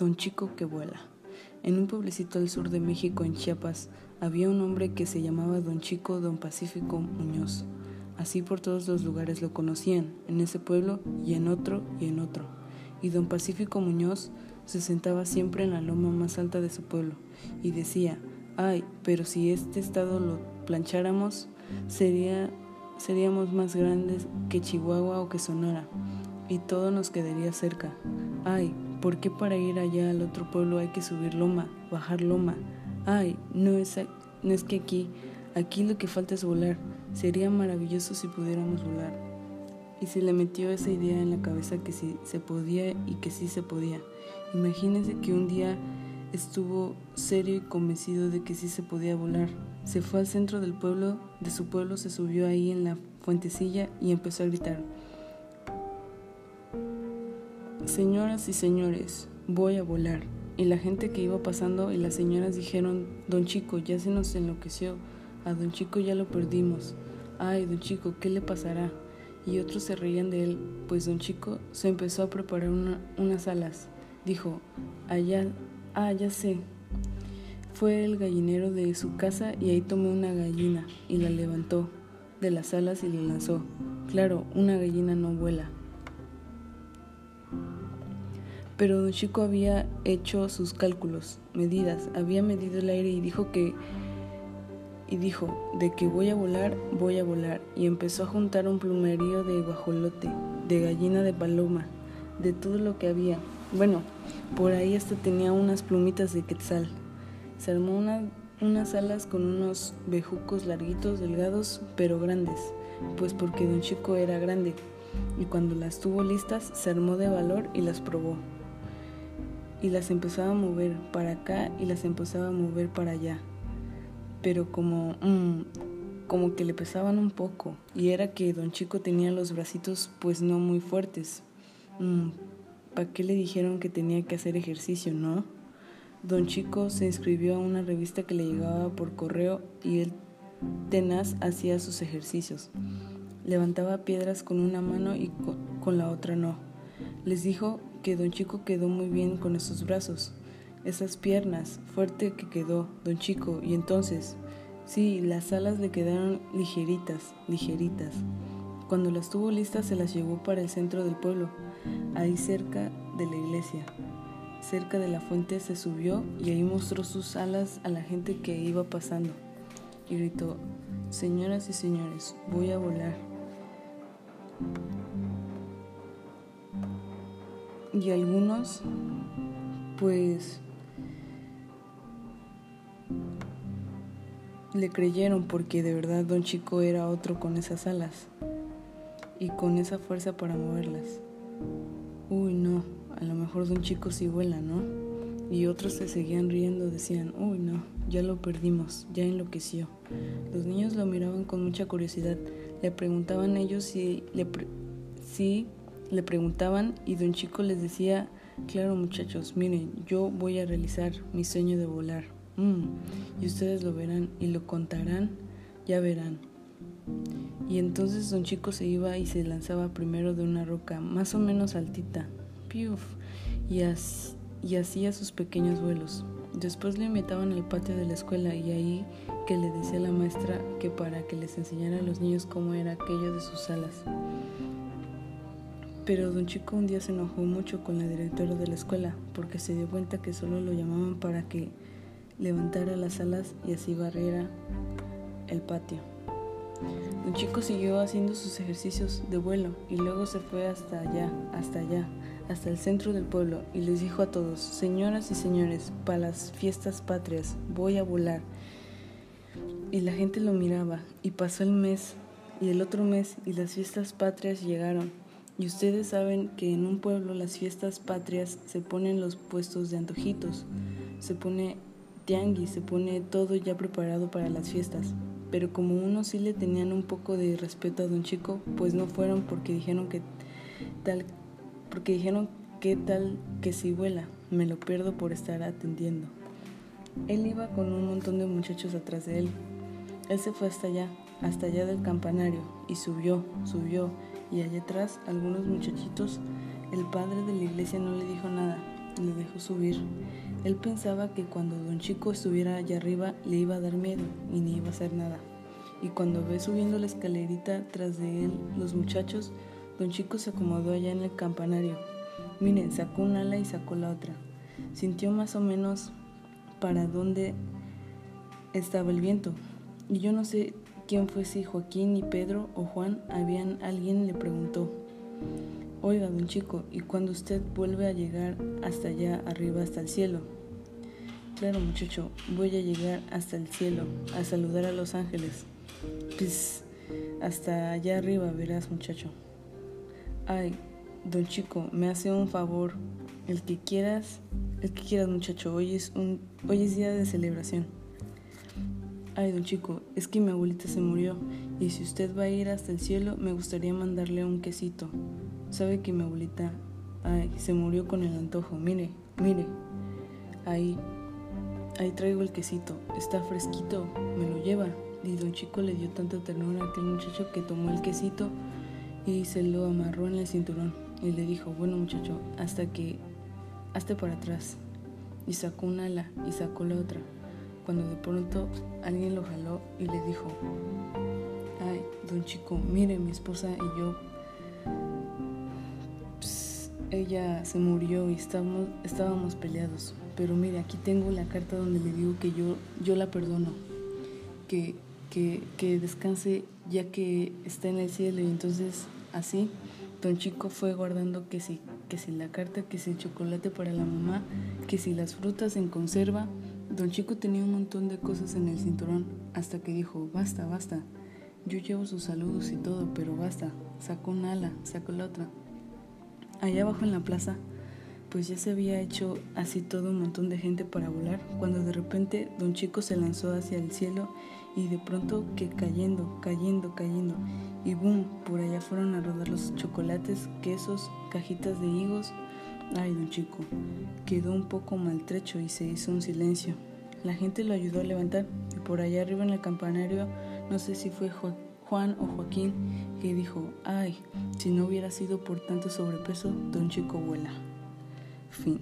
Don Chico que vuela. En un pueblecito al sur de México, en Chiapas, había un hombre que se llamaba Don Chico Don Pacífico Muñoz. Así por todos los lugares lo conocían, en ese pueblo y en otro y en otro. Y Don Pacífico Muñoz se sentaba siempre en la loma más alta de su pueblo y decía, ay, pero si este estado lo plancháramos, sería, seríamos más grandes que Chihuahua o que Sonora, y todo nos quedaría cerca. Ay, ¿Por qué para ir allá al otro pueblo hay que subir loma, bajar loma? Ay, no es, no es que aquí, aquí lo que falta es volar. Sería maravilloso si pudiéramos volar. Y se le metió esa idea en la cabeza que sí se podía y que sí se podía. Imagínense que un día estuvo serio y convencido de que sí se podía volar. Se fue al centro del pueblo, de su pueblo, se subió ahí en la fuentecilla y empezó a gritar. Señoras y señores, voy a volar. Y la gente que iba pasando y las señoras dijeron, Don Chico, ya se nos enloqueció, a Don Chico ya lo perdimos. Ay, Don Chico, ¿qué le pasará? Y otros se reían de él, pues Don Chico se empezó a preparar unas alas. Dijo, allá, ah, ya sé. Fue el gallinero de su casa y ahí tomó una gallina y la levantó de las alas y la lanzó. Claro, una gallina no vuela, pero don Chico había hecho sus cálculos, medidas, había medido el aire y dijo que y dijo, de que voy a volar, voy a volar, y empezó a juntar un plumerío de guajolote, de gallina de paloma, de todo lo que había. Bueno, por ahí hasta tenía unas plumitas de quetzal. Se armó unas alas con unos bejucos larguitos, delgados, pero grandes, pues porque don Chico era grande, y cuando las tuvo listas se armó de valor y las probó y las empezaba a mover para acá y las empezaba a mover para allá. Pero como, mm, como que le pesaban un poco. Y era que don Chico tenía los bracitos pues no muy fuertes. Mm, ¿Para qué le dijeron que tenía que hacer ejercicio, no? Don Chico se inscribió a una revista que le llegaba por correo y él tenaz hacía sus ejercicios. Levantaba piedras con una mano y con la otra no. Les dijo que don Chico quedó muy bien con esos brazos, esas piernas, fuerte que quedó don Chico, y entonces, sí, las alas le quedaron ligeritas, ligeritas. Cuando las tuvo listas se las llevó para el centro del pueblo, ahí cerca de la iglesia. Cerca de la fuente se subió y ahí mostró sus alas a la gente que iba pasando y gritó, Señoras y señores, voy a volar. Y algunos pues le creyeron porque de verdad don Chico era otro con esas alas y con esa fuerza para moverlas. Uy, no, a lo mejor don Chico sí vuela, ¿no? Y otros se seguían riendo, decían, uy, no, ya lo perdimos, ya enloqueció. Los niños lo miraban con mucha curiosidad, le preguntaban ellos si, si le preguntaban y don Chico les decía, claro muchachos, miren, yo voy a realizar mi sueño de volar. Mm, y ustedes lo verán y lo contarán, ya verán. Y entonces don Chico se iba y se lanzaba primero de una roca más o menos altita, piuf, y, hacía sus pequeños vuelos. Después le invitaban al patio de la escuela y ahí que le decía la maestra que para que les enseñara a los niños cómo era aquello de sus alas. Pero don Chico un día se enojó mucho con la directora de la escuela porque se dio cuenta que solo lo llamaban para que levantara las alas y así barriera el patio. Don Chico siguió haciendo sus ejercicios de vuelo y luego se fue hasta allá, hasta allá, hasta el centro del pueblo y les dijo a todos, señoras y señores, para las fiestas patrias voy a volar. Y la gente lo miraba y pasó el mes y el otro mes y las fiestas patrias llegaron y ustedes saben que en un pueblo las fiestas patrias se ponen los puestos de antojitos, se pone tianguis, se pone todo ya preparado para las fiestas. Pero como unos sí le tenían un poco de respeto a don Chico, pues no fueron porque dijeron que tal, porque dijeron que tal que si vuela, me lo pierdo por estar atendiendo. Él iba con un montón de muchachos atrás de él. Él se fue hasta allá, hasta allá del campanario, y subió, subió, y allá atrás algunos muchachitos, el padre de la iglesia no le dijo nada, le dejó subir. Él pensaba que cuando don Chico estuviera allá arriba le iba a dar miedo y ni iba a hacer nada. Y cuando ve subiendo la escalerita tras de él los muchachos, don Chico se acomodó allá en el campanario. Miren, sacó un ala y sacó la otra. Sintió más o menos para dónde estaba el viento. Y yo no sé quién fue, si Joaquín y Pedro o Juan, habían alguien le preguntó. Oiga, don chico, ¿y cuando usted vuelve a llegar hasta allá arriba, hasta el cielo? Claro, muchacho, voy a llegar hasta el cielo, a saludar a los ángeles. Pues hasta allá arriba, verás, muchacho. Ay, don chico, me hace un favor. El que quieras, el que quieras, muchacho, hoy es, un, hoy es día de celebración. Ay, don chico, es que mi abuelita se murió y si usted va a ir hasta el cielo, me gustaría mandarle un quesito. Sabe que mi abuelita, ay, se murió con el antojo. Mire, mire. Ahí, ahí traigo el quesito. Está fresquito, me lo lleva. Y don Chico le dio tanta ternura a aquel muchacho que tomó el quesito y se lo amarró en el cinturón. Y le dijo, bueno muchacho, hasta que, hazte para atrás. Y sacó un ala y sacó la otra. Cuando de pronto alguien lo jaló y le dijo, ay, don Chico, mire, mi esposa y yo ella se murió y estábamos, estábamos peleados. Pero mire, aquí tengo la carta donde le digo que yo, yo la perdono, que, que, que descanse ya que está en el cielo. Y entonces así, don Chico fue guardando que si, que si la carta, que si el chocolate para la mamá, que si las frutas en conserva. Don Chico tenía un montón de cosas en el cinturón hasta que dijo, basta, basta. Yo llevo sus saludos y todo, pero basta. Sacó una ala, sacó la otra allá abajo en la plaza, pues ya se había hecho así todo un montón de gente para volar, cuando de repente don Chico se lanzó hacia el cielo y de pronto que cayendo, cayendo, cayendo, y boom, por allá fueron a rodar los chocolates, quesos, cajitas de higos. Ay, don Chico, quedó un poco maltrecho y se hizo un silencio. La gente lo ayudó a levantar y por allá arriba en el campanario, no sé si fue Juan o Joaquín, que dijo, ay, si no hubiera sido por tanto sobrepeso, don Chico vuela. Fin.